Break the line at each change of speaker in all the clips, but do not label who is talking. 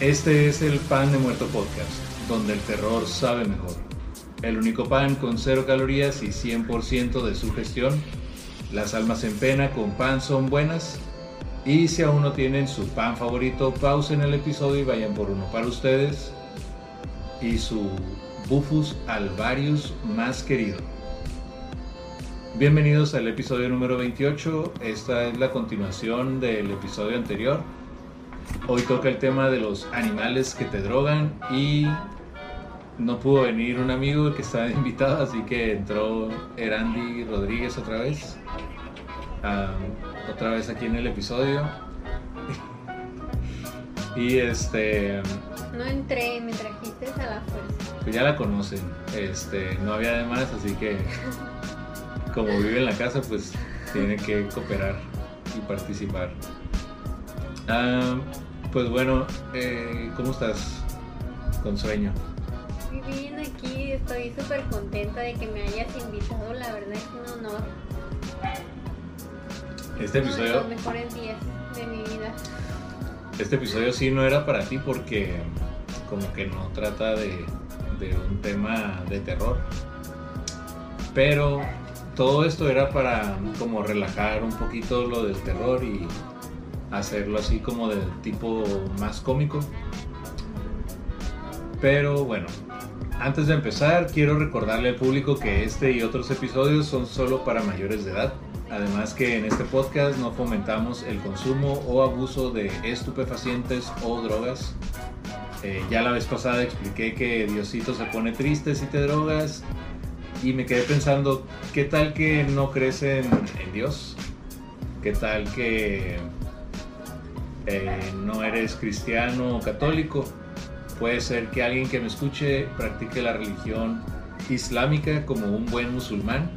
Este es el Pan de Muerto Podcast, donde el terror sabe mejor. El único pan con cero calorías y 100% de su gestión. Las almas en pena con pan son buenas. Y si aún no tienen su pan favorito, pausen el episodio y vayan por uno para ustedes. Y su Bufus alvarius más querido. Bienvenidos al episodio número 28. Esta es la continuación del episodio anterior Hoy toca el tema de los animales que te drogan y no pudo venir un amigo que estaba invitado, así que entró Erandi Rodríguez otra vez. otra vez aquí en el episodio. y este.
No entré, me trajiste a la fuerza.
Pues ya la conocen. Este, no había demás, así que como vive en la casa, pues tiene que cooperar y participar. Ah, pues bueno, eh, ¿cómo estás? Con sueño.
Bien, aquí estoy súper contenta de que me hayas invitado, la verdad es un honor.
Este episodio... Uno
de los mejores días de mi vida.
Este episodio sí no era para ti porque como que no trata de, de un tema de terror. Pero todo esto era para como relajar un poquito lo del terror y hacerlo así como de tipo más cómico. Pero bueno, antes de empezar quiero recordarle al público que este y otros episodios son solo para mayores de edad. Además que en este podcast no fomentamos el consumo o abuso de estupefacientes o drogas. Eh, ya la vez pasada expliqué que Diosito se pone triste si te drogas y me quedé pensando, ¿qué tal que no crees en Dios? ¿Qué tal que eh, no eres cristiano o católico, puede ser que alguien que me escuche practique la religión islámica como un buen musulmán.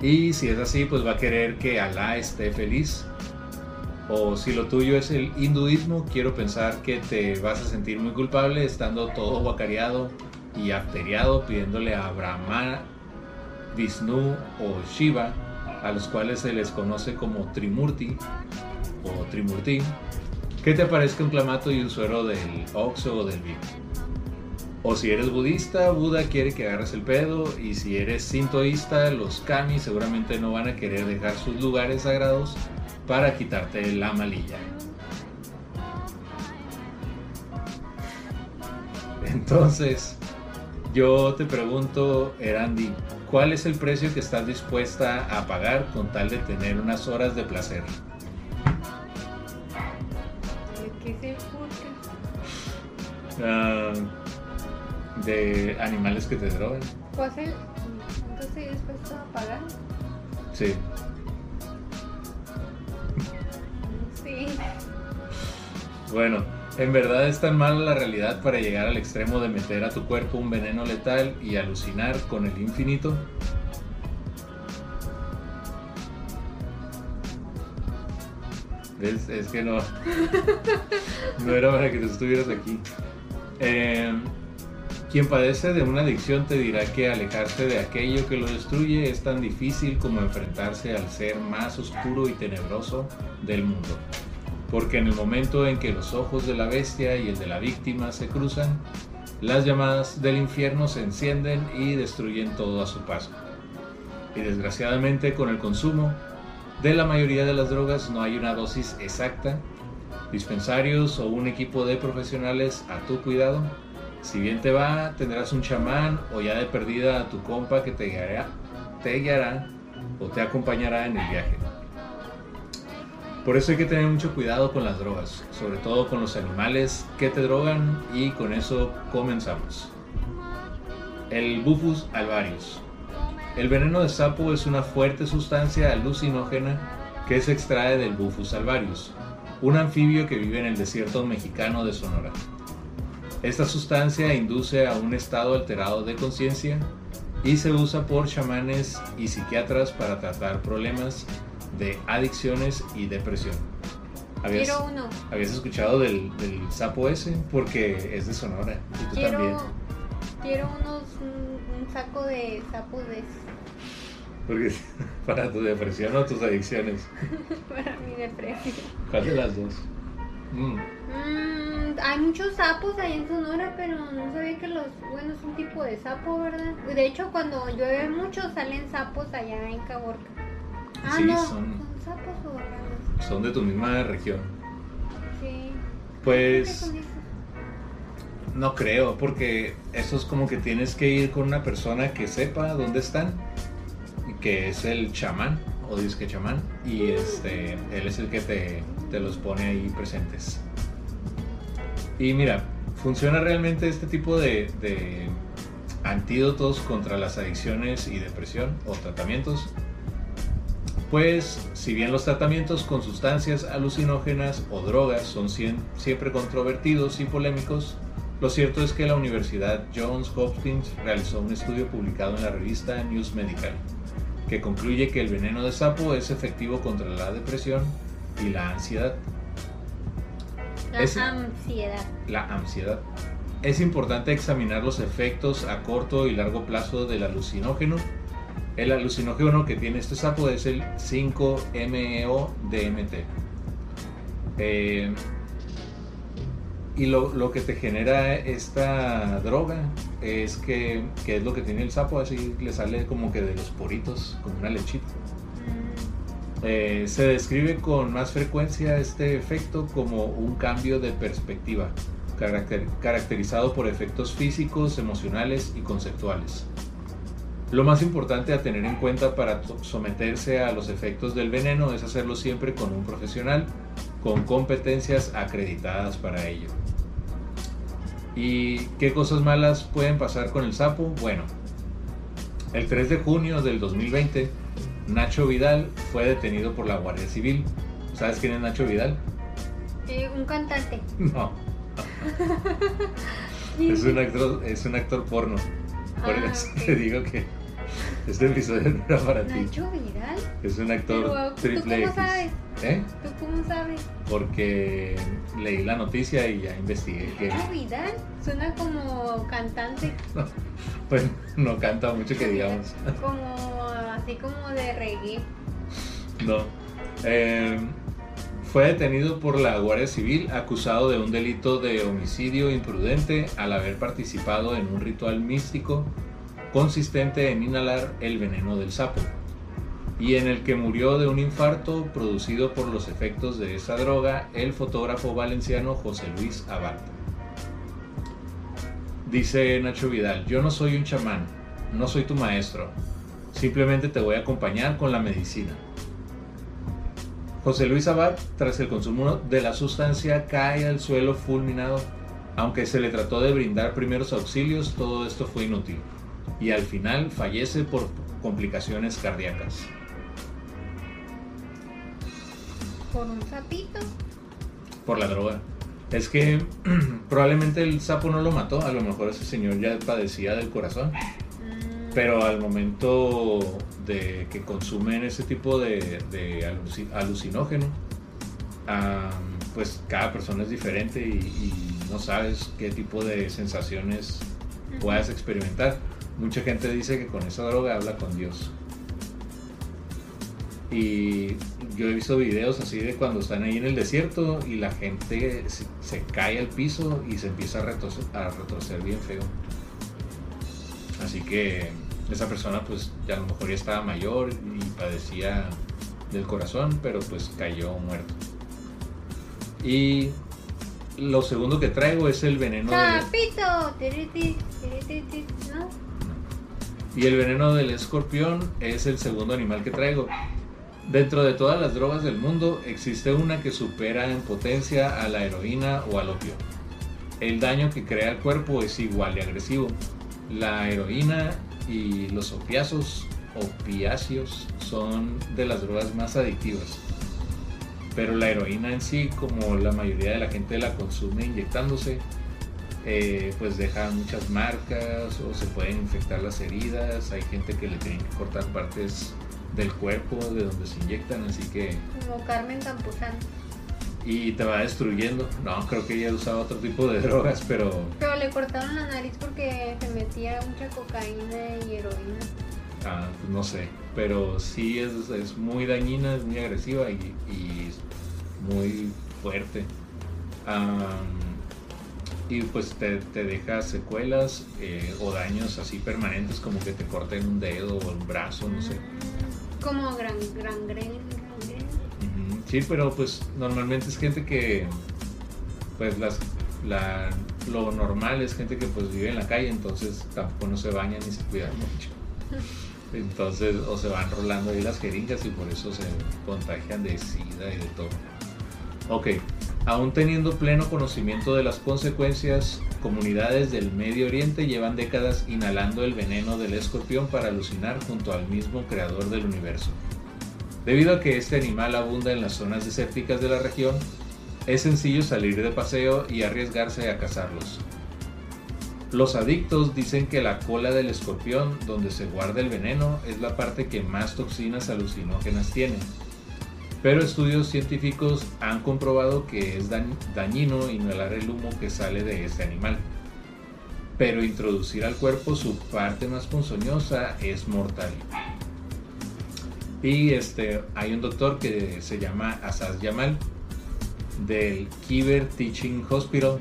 Y si es así, pues va a querer que Alá esté feliz. O si lo tuyo es el hinduismo, quiero pensar que te vas a sentir muy culpable estando todo guacareado y afteriado pidiéndole a Brahma, Vishnu o Shiva, a los cuales se les conoce como Trimurti, o Trimurti, ¿qué te parezca un clamato y un suero del Oxo o del Vic? O si eres budista, Buda quiere que agarres el pedo. Y si eres sintoísta, los kami seguramente no van a querer dejar sus lugares sagrados para quitarte la malilla. Entonces, yo te pregunto, Erandi, ¿cuál es el precio que estás dispuesta a pagar con tal de tener unas horas de placer? De animales que te drogan.
Pues entonces dispuesto a pagar.
Sí.
Sí.
Bueno, en verdad es tan mala la realidad para llegar al extremo de meter a tu cuerpo un veneno letal y alucinar con el infinito. ¿Ves? Es que no. No era para que tú estuvieras aquí. Eh, quien padece de una adicción te dirá que alejarse de aquello que lo destruye es tan difícil como enfrentarse al ser más oscuro y tenebroso del mundo. Porque en el momento en que los ojos de la bestia y el de la víctima se cruzan, las llamadas del infierno se encienden y destruyen todo a su paso. Y desgraciadamente con el consumo de la mayoría de las drogas no hay una dosis exacta dispensarios o un equipo de profesionales a tu cuidado. Si bien te va, tendrás un chamán o ya de perdida a tu compa que te guiará, te guiará o te acompañará en el viaje. Por eso hay que tener mucho cuidado con las drogas, sobre todo con los animales que te drogan y con eso comenzamos. El Bufus alvarius. El veneno de sapo es una fuerte sustancia alucinógena que se extrae del Bufus alvarius, un anfibio que vive en el desierto mexicano de Sonora. Esta sustancia induce a un estado alterado de conciencia y se usa por chamanes y psiquiatras para tratar problemas de adicciones y depresión. ¿Habías,
Quiero uno.
¿habías escuchado del, del sapo ese? Porque es de Sonora. Y tú
Quiero,
también.
quiero unos, un, un saco de sapos de
Porque para tu depresión o tus adicciones.
para mi depresión.
¿Cuál de las dos? Mm,
Mm, hay muchos sapos ahí en Sonora, pero no sabía que los, bueno, es un tipo de sapo, ¿verdad? De hecho, cuando llueve mucho salen sapos allá en Caborca. Ah,
Sí,
no,
son-
son sapos o ranas.
son de tu misma región.
Sí.
Pues no creo, porque eso es como que tienes que ir con una persona que sepa dónde están, que es el chamán o disque chamán, y este, él es el que te, te los pone ahí presentes. Y mira, funciona realmente este tipo de, de antídotos contra las adicciones y depresión o tratamientos. Pues, si bien los tratamientos con sustancias alucinógenas o drogas son siempre controvertidos y polémicos, lo cierto es que la Universidad Johns Hopkins realizó un estudio publicado en la revista News Medical, que concluye que el veneno de sapo es efectivo contra la depresión y la ansiedad.
La ansiedad.
La ansiedad. Es importante examinar los efectos a corto y largo plazo del alucinógeno. El alucinógeno que tiene este sapo es el 5-MeO-DMT. Eh, y lo, lo que te genera esta droga es que, que es lo que tiene el sapo, así le sale como que de los poritos, como una lechita.
Mm,
Eh, se describe con más frecuencia este efecto como un cambio de perspectiva, caracter- caracterizado por efectos físicos, emocionales y conceptuales. Lo más importante a tener en cuenta para someterse a los efectos del veneno es hacerlo siempre con un profesional con competencias acreditadas para ello. ¿Y qué cosas malas pueden pasar con el sapo? Bueno, el 3 de junio del 2020, Nacho Vidal fue detenido por la Guardia Civil. ¿Sabes quién es Nacho Vidal?
eh, un cantante.
No, es un actor, es un actor porno. Por
Ah,
eso
ok.
te digo que este episodio no era para ti.
Nacho Vidal.
Es un actor
Pero, ¿tú
triple
cómo
X.
sabes?
¿Eh?
¿Tú cómo sabes?
Porque leí la noticia y ya investigué que
Nacho Vidal suena como cantante,
pues, no canta mucho que digamos.
como así como de reggae.
No. Eh, fue detenido por la Guardia Civil acusado de un delito de homicidio imprudente al haber participado en un ritual místico consistente en inhalar el veneno del sapo y en el que murió de un infarto producido por los efectos de esa droga el fotógrafo valenciano José Luis Abad. Dice Nacho Vidal, yo no soy un chamán, no soy tu maestro, simplemente te voy a acompañar con la medicina. José Luis Abad, tras el consumo de la sustancia, cae al suelo fulminado. Aunque se le trató de brindar primeros auxilios, todo esto fue inútil. Y al final fallece por complicaciones cardíacas.
Por un sapito.
Por la droga. Es que probablemente el sapo no lo mató, a lo mejor ese señor ya padecía del corazón.
Mm,
Pero al momento de que consumen ese tipo de, de aluci- alucinógeno, am, pues cada persona es diferente y, y no sabes qué tipo de sensaciones puedas experimentar. Mucha gente dice que con esa droga habla con Dios. Y yo he visto videos así de cuando están ahí en el desierto y la gente se, se cae al piso y se empieza a retorcer, a retorcer bien feo. Así que esa persona pues ya a lo mejor ya estaba mayor y padecía del corazón, pero pues cayó muerto. Y lo segundo que traigo es el veneno del...
Tiriti, ¿no?
Y el veneno del escorpión es el segundo animal que traigo. Dentro de todas las drogas del mundo existe una que supera en potencia a la heroína o al opio. El daño que crea el cuerpo es igual de agresivo. La heroína y los opiáceos, opiáceos son de las drogas más adictivas. Pero la heroína en sí, como la mayoría de la gente la consume inyectándose, eh, pues deja muchas marcas o se pueden infectar las heridas. Hay gente que le tienen que cortar partes del cuerpo de donde se inyectan, así que...
Como Carmen Campuzano.
Y te va destruyendo. No, creo que ella usaba otro tipo de drogas, pero...
Pero le cortaron la nariz porque se metía mucha cocaína y heroína.
Ah, pues no sé. Pero sí es, es muy dañina, es muy agresiva y, y muy fuerte. Y pues te, te deja secuelas eh, o daños así permanentes como que te corten un dedo o un brazo, no sé.
Como gran, gran, gran,
Sí, pero pues normalmente es gente que, pues las, la, lo normal es gente que pues vive en la calle, entonces tampoco no se baña ni se cuida mucho. Entonces, o se van rolando ahí las jeringas y por eso se contagian de sida y de todo. Ok, aún teniendo pleno conocimiento de las consecuencias, comunidades del Medio Oriente llevan décadas inhalando el veneno del escorpión para alucinar junto al mismo creador del universo. Debido a que este animal abunda en las zonas desérticas de la región, es sencillo salir de paseo y arriesgarse a cazarlos. Los adictos dicen que la cola del escorpión, donde se guarda el veneno, es la parte que más toxinas alucinógenas tiene. Pero estudios científicos han comprobado que es dañino inhalar el humo que sale de este animal. Pero introducir al cuerpo su parte más ponzoñosa es mortal. Y este, hay un doctor que se llama Asas Yamal del Kiber Teaching Hospital.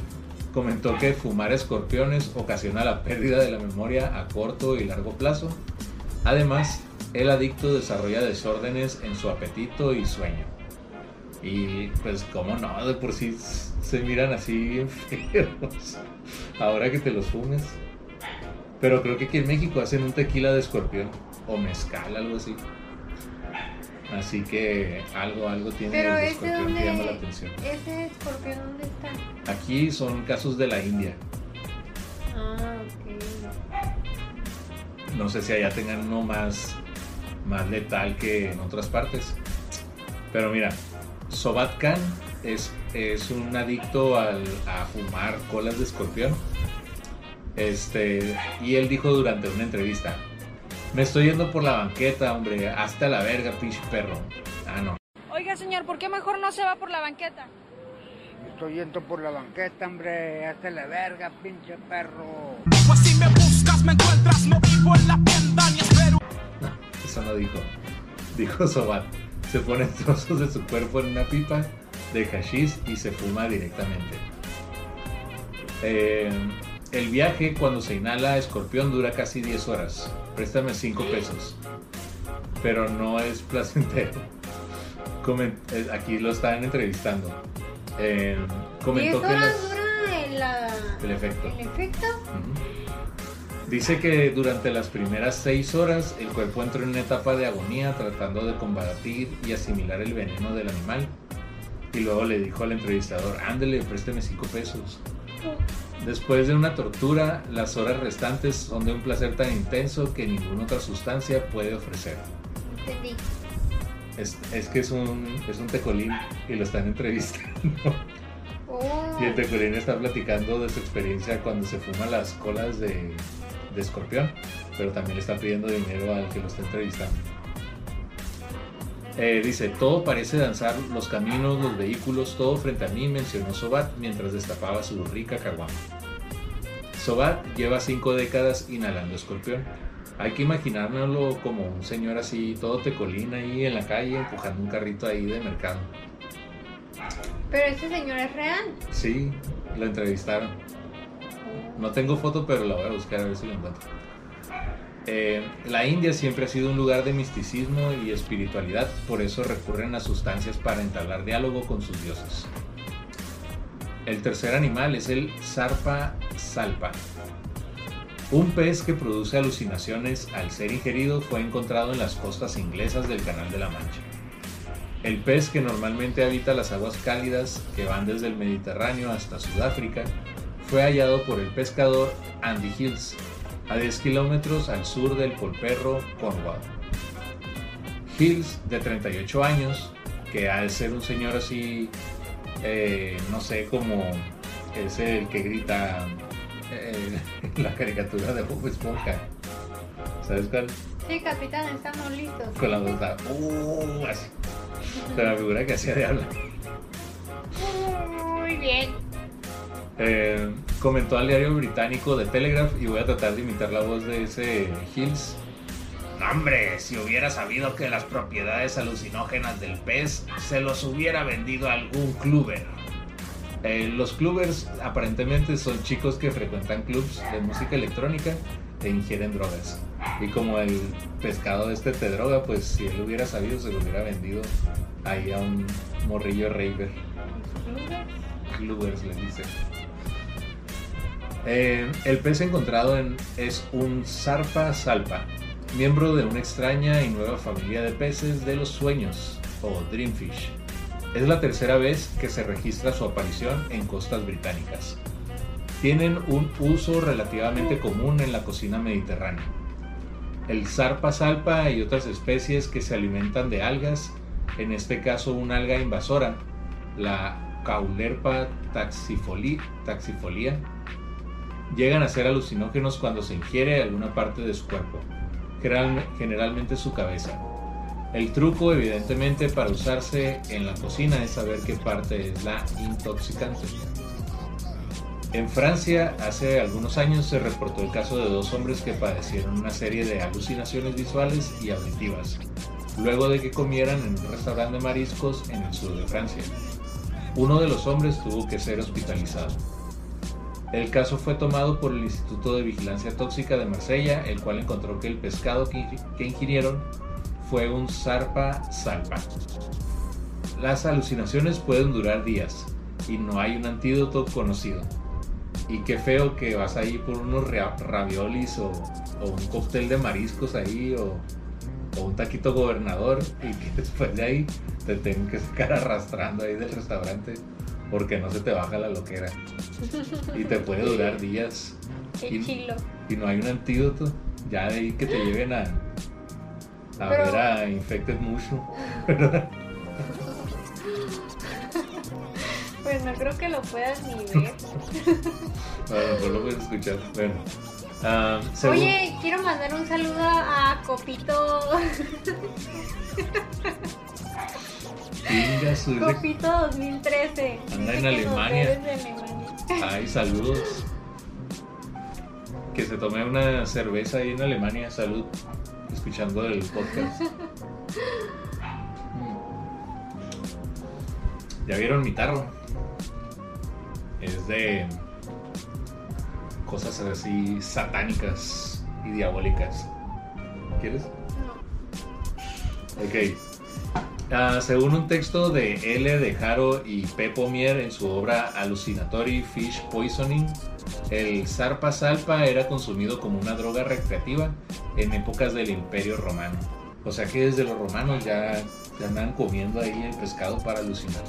Comentó que fumar escorpiones ocasiona la pérdida de la memoria a corto y largo plazo. Además, el adicto desarrolla desórdenes en su apetito y sueño. Y pues, ¿cómo no? De por sí se miran así enfermos. Ahora que te los fumes. Pero creo que aquí en México hacen un tequila de escorpión. O mezcal, algo así. Así que algo, algo tiene
Pero
el
ese
escorpión que llama la atención.
ese escorpión dónde está.
Aquí son casos de la India.
Ah, ok.
No sé si allá tengan uno más, más letal que en otras partes. Pero mira, Sobat Khan es, es un adicto al, a fumar colas de escorpión. Este, y él dijo durante una entrevista, me estoy yendo por la banqueta, hombre, hasta la verga, pinche perro. Ah, no.
Oiga, señor, ¿por qué mejor no se va por la banqueta?
Estoy yendo por la banqueta, hombre. Hasta la verga, pinche perro.
Pues si me buscas, me encuentras, no vivo en la tienda ni espero.
Eso no dijo. Dijo Sobat. Se pone trozos de su cuerpo en una pipa de hashish y se fuma directamente. Eh, el viaje cuando se inhala escorpión dura casi 10 horas. Préstame 5 pesos. Pero no es placentero. Eh, aquí lo estaban entrevistando. Eh,
¿10
comentó que las-
dura el, la-
el efecto.
el efecto?
Dice que durante las primeras seis horas el cuerpo entró en una etapa de agonía tratando de combatir y asimilar el veneno del animal. Y luego le dijo al entrevistador, ándele, présteme cinco pesos. Después de una tortura, las horas restantes son de un placer tan intenso que ninguna otra sustancia puede ofrecer.
Entendí.
Es, es que es un, es un tecolín y lo están entrevistando.
Oh,
Y el tecolín está platicando de su experiencia cuando se fuma las colas de, de escorpión, pero también le está pidiendo dinero al que lo está entrevistando. Eh, dice, todo parece danzar, los caminos, los vehículos, todo frente a mí, mencionó Sobat mientras destapaba su rica caguama. Sobat lleva cinco décadas inhalando escorpión. Hay que imaginárnoslo como un señor así, todo tecolín ahí en la calle, empujando un carrito ahí de mercado.
Pero este señor es real.
Sí, lo entrevistaron. No tengo foto, pero la voy a buscar a ver si lo encuentro. Eh, la India siempre ha sido un lugar de misticismo y espiritualidad, por eso recurren a sustancias para entablar diálogo con sus dioses. El tercer animal es el Sarpa salpa. Un pez que produce alucinaciones al ser ingerido fue encontrado en las costas inglesas del Canal de la Mancha. El pez que normalmente habita las aguas cálidas que van desde el Mediterráneo hasta Sudáfrica fue hallado por el pescador Andy Hills, a 10 kilómetros al sur del Polperro, Cornwall. Hills, de 38 años, que de ser un señor así, eh, no sé, como es el que grita eh, la caricatura de Bob Esponja. ¿Sabes cuál?
Sí, capitán, estamos listos.
Con la voz uh, así. Con la figura que hacía de habla.
Muy bien.
Eh, comentó al diario británico The Telegraph y voy a tratar de imitar la voz de ese Hills. "No, Hombre, si hubiera sabido que las propiedades alucinógenas del pez se los hubiera vendido a algún cluber. Eh, los clubers aparentemente son chicos que frecuentan clubs de música electrónica e ingieren drogas. Y como el pescado este te droga, pues si él hubiera sabido se lo hubiera vendido ahí a un morrillo raver. Clubers le dicen. Eh, el pez encontrado en- es un zarpa salpa, miembro de una extraña y nueva familia de peces de los sueños, o dreamfish. Es la tercera vez que se registra su aparición en costas británicas. Tienen un uso relativamente común en la cocina mediterránea. El zarpa salpa y otras especies que se alimentan de algas, en este caso una alga invasora, la Caulerpa taxifoli- taxifolia, llegan a ser alucinógenos cuando se ingiere alguna parte de su cuerpo, general- generalmente su cabeza. El truco, evidentemente, para usarse en la cocina es saber qué parte es la intoxicante. En Francia, hace algunos años se reportó el caso de dos hombres que padecieron una serie de alucinaciones visuales y auditivas, luego de que comieran en un restaurante de mariscos en el sur de Francia. Uno de los hombres tuvo que ser hospitalizado. El caso fue tomado por el Instituto de Vigilancia Tóxica de Marsella, el cual encontró que el pescado que, ingi- que ingirieron fue un zarpa salpa. Las alucinaciones pueden durar días y no hay un antídoto conocido. Y qué feo que vas ahí por unos raviolis o, o un cóctel de mariscos ahí o, o un taquito gobernador y que después de ahí te tengan que sacar arrastrando ahí del restaurante porque no se te baja la loquera. Y te puede durar días
Qué
Y-
chilo.
y no hay un antídoto. Ya de ahí que te lleven a, a
Pero-
ver a Infected Mushroom.
Pues no creo que lo puedas ni ver.
Lo mejor lo puedes escuchar. Bueno. ah, según-
Oye, quiero mandar un saludo a Copito.
Pinga su-
Copito 2013.
Anda en Alemania.
Alemania.
Ay, saludos. Que se tome una cerveza ahí en Alemania. Salud. Escuchando el podcast. Mm. ¿Ya vieron mi tarro? Es de cosas así satánicas y diabólicas. ¿Quieres?
No.
Ok. Ah, según un texto de L. de Haro y P. Pomier en su obra Hallucinatory Fish Poisoning, el zarpa salpa era consumido como una droga recreativa en épocas del Imperio Romano. O sea que desde los romanos ya, ya andan comiendo ahí el pescado para alucinar.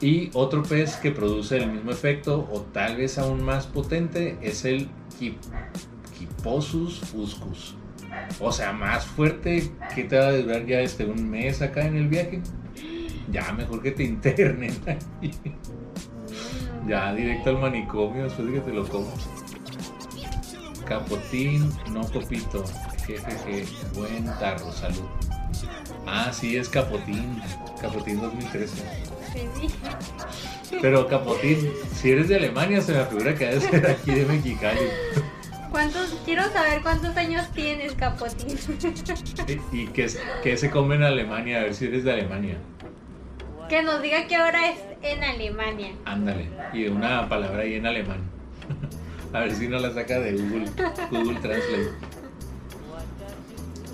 Y otro pez que produce el mismo efecto o tal vez aún más potente es el Kip- Kiposus fuscus. O sea, más fuerte que te va a durar ya este un mes acá en el viaje. Ya mejor que te internen. ahí. ya directo al manicomio después de que te lo comas. Capotín, no copito. Jejeje, buen tarro, salud. Ah, sí, es Capotín. Capotín 2013.
Te dije.
Pero Capotín, si eres de Alemania, se me figura que ha de ser aquí de Mexicali.
¿Cuántos? Quiero saber cuántos años tienes, Capotín.
¿Y y qué, qué se come en Alemania? A ver si eres de Alemania.
que nos diga que ahora es en Alemania.
Ándale. Y una palabra ahí en alemán. A ver si no la saca de Google, Google Translate.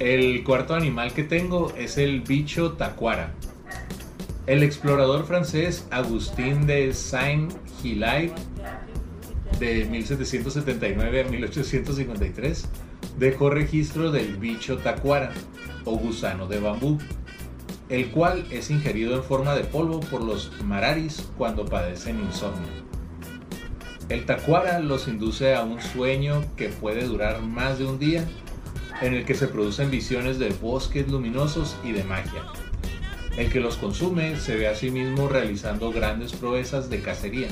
El cuarto animal que tengo es el bicho tacuara. El explorador francés Agustín de Saint-Hilaire de 1779 a 1853 dejó registro del bicho tacuara o gusano de bambú, el cual es ingerido en forma de polvo por los mararis cuando padecen insomnio. El tacuara los induce a un sueño que puede durar más de un día, en el que se producen visiones de bosques luminosos y de magia. El que los consume se ve a sí mismo realizando grandes proezas de cacería.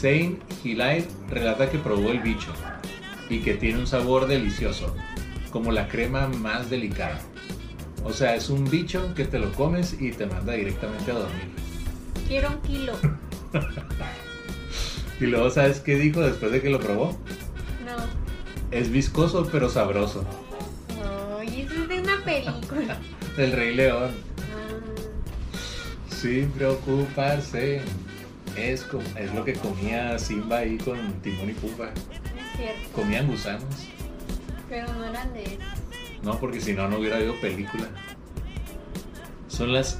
Zane Hilaire relata que probó el bicho y que tiene un sabor delicioso, como la crema más delicada. O sea, es un bicho que te lo comes y te manda directamente a dormir.
Quiero un kilo.
Y luego, ¿sabes qué dijo después de que lo probó?
No.
Es viscoso pero sabroso.
Ay, eso es de una película.
Del Rey León.
Ah,
Sin preocuparse. Es, es lo que comía Simba ahí con Timón y Pumba.
es cierto.
Comían gusanos.
Pero no eran de eso.
No, porque si no, no hubiera habido película. Son las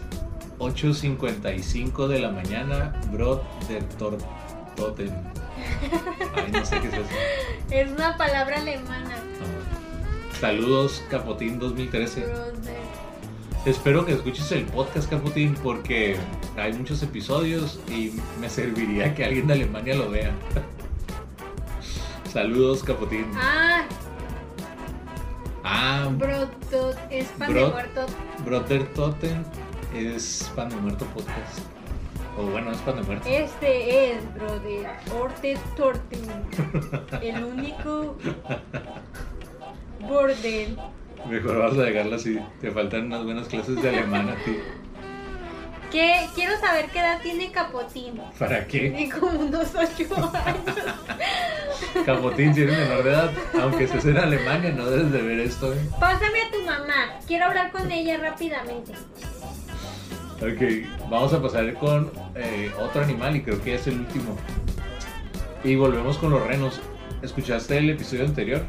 8.55 de la mañana, Brot de Tortoten. Ay, no sé qué es eso.
Es una palabra alemana.
No. Saludos, Capotín 2013.
Brother.
Espero que escuches el podcast, Capotín, porque hay muchos episodios y me serviría que alguien de Alemania lo vea. Saludos, Capotín.
Ah,
Ah,
brotot. Es pan de muerto.
Brother Totem es pan de muerto podcast. O bueno, es pan de muerto.
Este es, brother. Orte Torten. El único bordel.
Mejor vas a dejarla así. Te faltan unas buenas clases de alemán a ti.
¿Qué? Quiero saber qué edad tiene Capotín.
¿Para qué?
Tiene como unos 8 años.
Capotín, si eres menor de edad, aunque estés en Alemania, no debes de ver esto. ¿eh?
Pásame a tu mamá. Quiero hablar con ella rápidamente.
Ok, vamos a pasar con eh, otro animal y creo que es el último. Y volvemos con los renos. ¿Escuchaste el episodio anterior?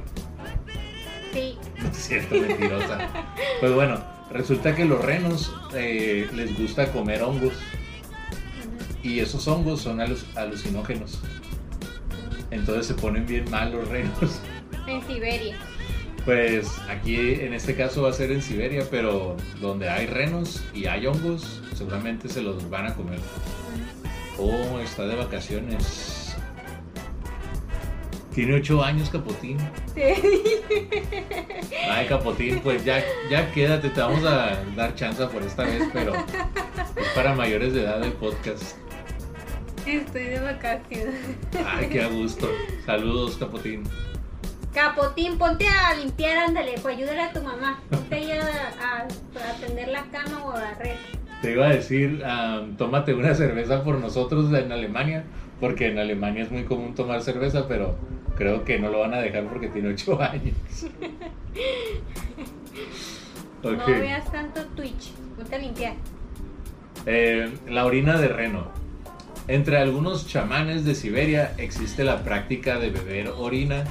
Cierto, mentirosa. Pues bueno, resulta que los renos eh, les gusta comer hongos. Y esos hongos son alu- alucinógenos. Entonces se ponen bien mal los renos.
En Siberia.
Pues aquí en este caso va a ser en Siberia, pero donde hay renos y hay hongos, seguramente se los van a comer. Oh, está de vacaciones. Tiene ocho años Capotín. Ay, Capotín, pues ya, ya quédate, te vamos a dar chance por esta vez, pero es para mayores de edad el podcast.
Estoy de vacaciones.
Ay, qué a gusto. Saludos, Capotín.
Capotín, ponte a limpiar, ándale, pues ayúdale a tu mamá. Ponte ahí a, a, a atender la cama o a barrer.
Te iba a decir, am, tómate una cerveza por nosotros en Alemania, porque en Alemania es muy común tomar cerveza, pero creo que no lo van a dejar porque tiene 8 años.
No veas tanto Twitch. Ponte a limpiar.
Eh, la orina de reno. Entre algunos chamanes de Siberia existe la práctica de beber orina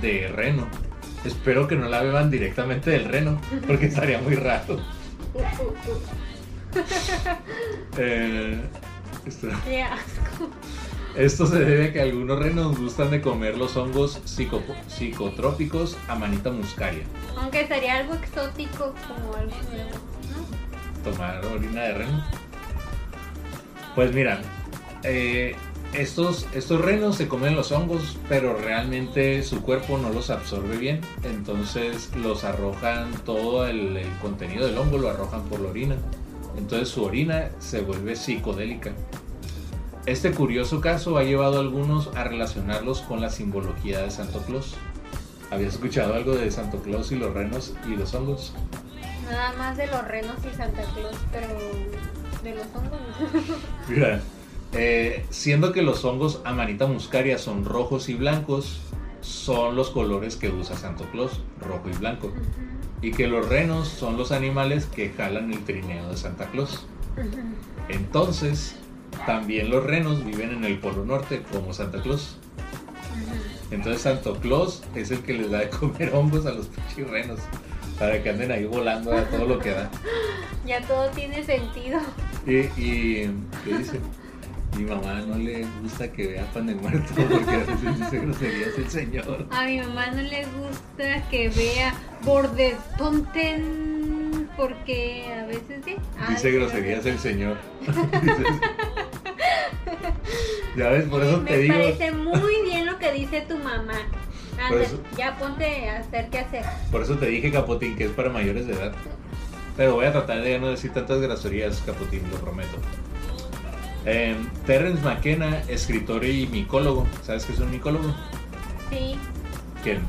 de reno. Espero que no la beban directamente del reno, porque estaría muy raro. Eh, esto-
Qué asco.
Esto se debe a que algunos renos gustan de comer los hongos psico- psicotrópicos Amanita muscaria.
Aunque sería algo exótico, como algo nuevo. ¿no?
Tomar orina de reno. Pues mira, eh, estos, estos renos se comen los hongos, pero realmente su cuerpo no los absorbe bien. Entonces los arrojan todo el, el contenido del hongo, lo arrojan por la orina. Entonces su orina se vuelve psicodélica. Este curioso caso ha llevado a algunos a relacionarlos con la simbología de Santo Claus. ¿Habías escuchado algo de Santo Claus y los renos y los hongos?
Nada más de los renos y Santa Claus, pero de los hongos.
Mira, eh, siendo que los hongos Amanita muscaria son rojos y blancos, son los colores que usa Santo Claus, rojo y blanco. Y que los renos son los animales que jalan el trineo de Santa Claus. Entonces, también los renos viven en el Polo Norte como Santa Claus. Entonces Santo Claus es el que les da de comer hongos a los renos para que anden ahí volando a todo lo que da.
Ya todo tiene sentido.
Y, y ¿qué dice? Mi mamá no le gusta que vea pan de muerto porque a veces dice groserías el señor.
A mi mamá no le gusta que vea Bordestonten porque a veces sí.
Dice groserías el señor. Ya ves, por eso
Me
te digo.
parece muy bien lo que dice tu mamá. Anda,
Por eso-
ya ponte a hacer qué hacer.
Por eso te dije, Capotín, que es para mayores de edad. Pero voy a tratar de ya no decir tantas groserías, Capotín, lo prometo. Eh, Terence McKenna, escritor y micólogo. ¿Sabes qué es un micólogo?
Sí.
¿Quién?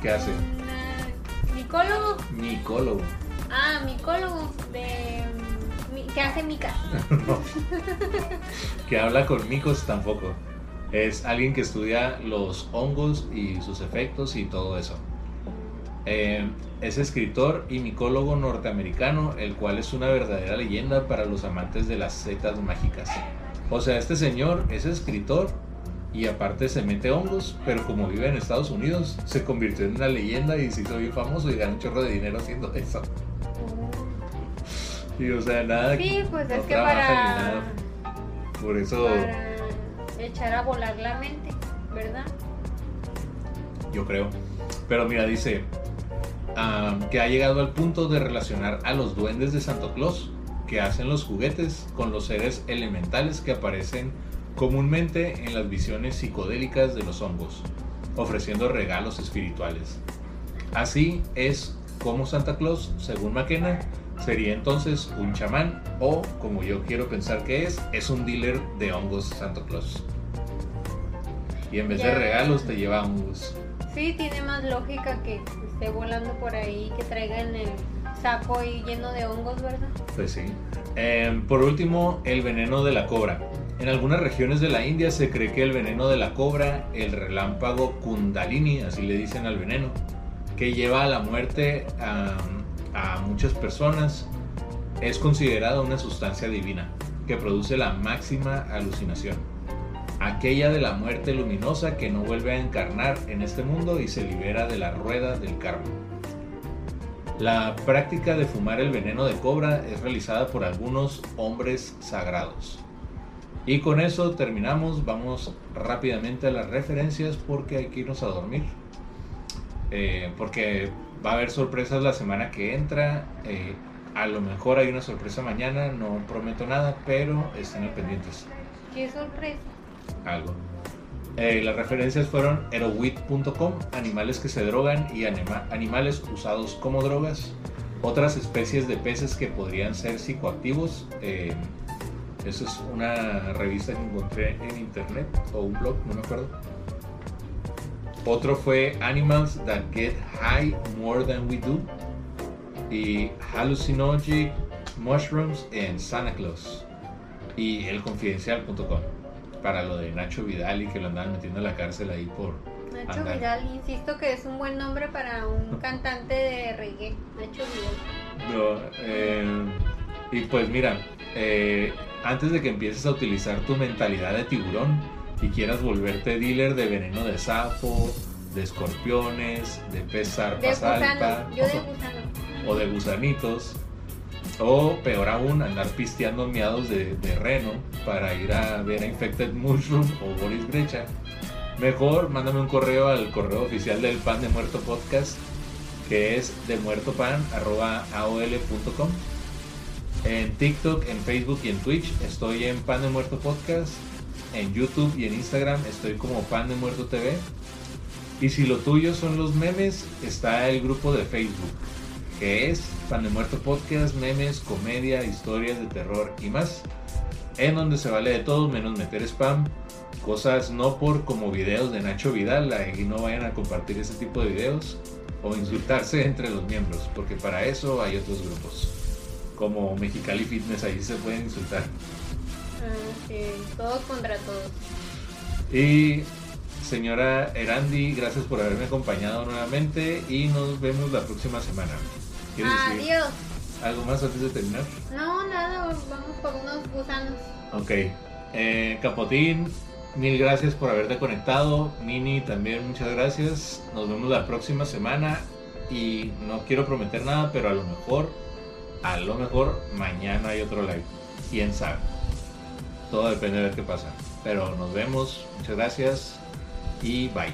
¿Qué hace?
Un, eh, micólogo.
Micólogo.
Ah, micólogo. Que hace mica.
No. que habla con micos tampoco. Es alguien que estudia los hongos y sus efectos y todo eso. Eh, es escritor y micólogo norteamericano, el cual es una verdadera leyenda para los amantes de las setas mágicas. O sea, este señor es escritor y aparte se mete hongos, pero como vive en Estados Unidos, se convirtió en una leyenda y se hizo bien famoso y gana un chorro de dinero haciendo eso. Y o sea, nada.
Sí, pues
no
es que para.
Por eso
Para echar a volar la mente, ¿verdad?
yo creo. Pero mira, dice que ha llegado al punto de relacionar a los duendes de Santo Claus que hacen los juguetes con los seres elementales que aparecen comúnmente en las visiones psicodélicas de los hongos, ofreciendo regalos espirituales. Así es como Santa Claus, según McKenna, sería entonces un chamán o, como yo quiero pensar que es, es un dealer de hongos Santa Claus. Y en vez de regalos te lleva hongos.
Sí, tiene más lógica que esté volando por ahí, que traigan el saco ahí lleno de hongos, ¿verdad?
Pues sí. Em, por último, el veneno de la cobra. En algunas regiones de la India se cree que el veneno de la cobra, el relámpago kundalini, así le dicen al veneno, que lleva a la muerte a, a muchas personas, es considerada una sustancia divina que produce la máxima alucinación. Aquella de la muerte luminosa que no vuelve a encarnar en este mundo y se libera de la rueda del karma. La práctica de fumar el veneno de cobra es realizada por algunos hombres sagrados. Y con eso terminamos, vamos rápidamente a las referencias porque hay que irnos a dormir. Eh, porque va a haber sorpresas la semana que entra. eh, a lo mejor hay una sorpresa mañana, no prometo nada, pero estén pendientes.
Qué sorpresa.
Algo. Eh, las referencias fueron erowit.com, animales que se drogan y anima- animales usados como drogas, otras especies de peces que podrían ser psicoactivos. eh, eso es una revista que encontré en internet o un blog, no me acuerdo. Otro fue Animals That Get High More Than We Do y Hallucinogenic Mushrooms en Santa Claus y elconfidencial.com para lo de Nacho Vidal y que lo andaban metiendo a la cárcel ahí por
Nacho. Vidal, insisto que es un buen nombre para un cantante de reggae. Nacho Vidal.
No, eh, y pues mira, eh, antes de que empieces a utilizar tu mentalidad de tiburón y quieras volverte dealer de veneno de sapo, de escorpiones, de pez zarpa.
Yo de gusano.
o de gusanitos, o peor aún, andar pisteando miados de, de reno para ir a ver a Infected Mushroom o Boris Brecha. Mejor mándame un correo al correo oficial del Pan de Muerto Podcast, que es demuertopan.aol.com. En TikTok, en Facebook y en Twitch estoy en Pan de Muerto Podcast. En YouTube y en Instagram estoy como Pan de Muerto TV. Y si lo tuyo son los memes, está el grupo de Facebook, que es Pan de Muerto Podcast, memes, comedia, historias de terror y más. En donde se vale de todo menos meter spam, cosas no por como videos de Nacho Vidal, ahí no vayan a compartir ese tipo de videos o insultarse entre los miembros, porque para eso hay otros grupos. Como Mexicali Fitness, ahí se pueden insultar.
Sí, todos contra todos.
Y señora Erandi, gracias por haberme acompañado nuevamente y nos vemos la próxima semana. ¿Quieres decir
Adiós.
algo más antes de terminar?
No, nada, vamos por unos gusanos.
Ok. Eh, Capotín, mil gracias por haberte conectado. Mini, también muchas gracias. Nos vemos la próxima semana. Y no quiero prometer nada, pero a lo mejor, a lo mejor mañana hay otro live. Quién sabe todo depende de qué pasa. Pero nos vemos, muchas gracias y bye.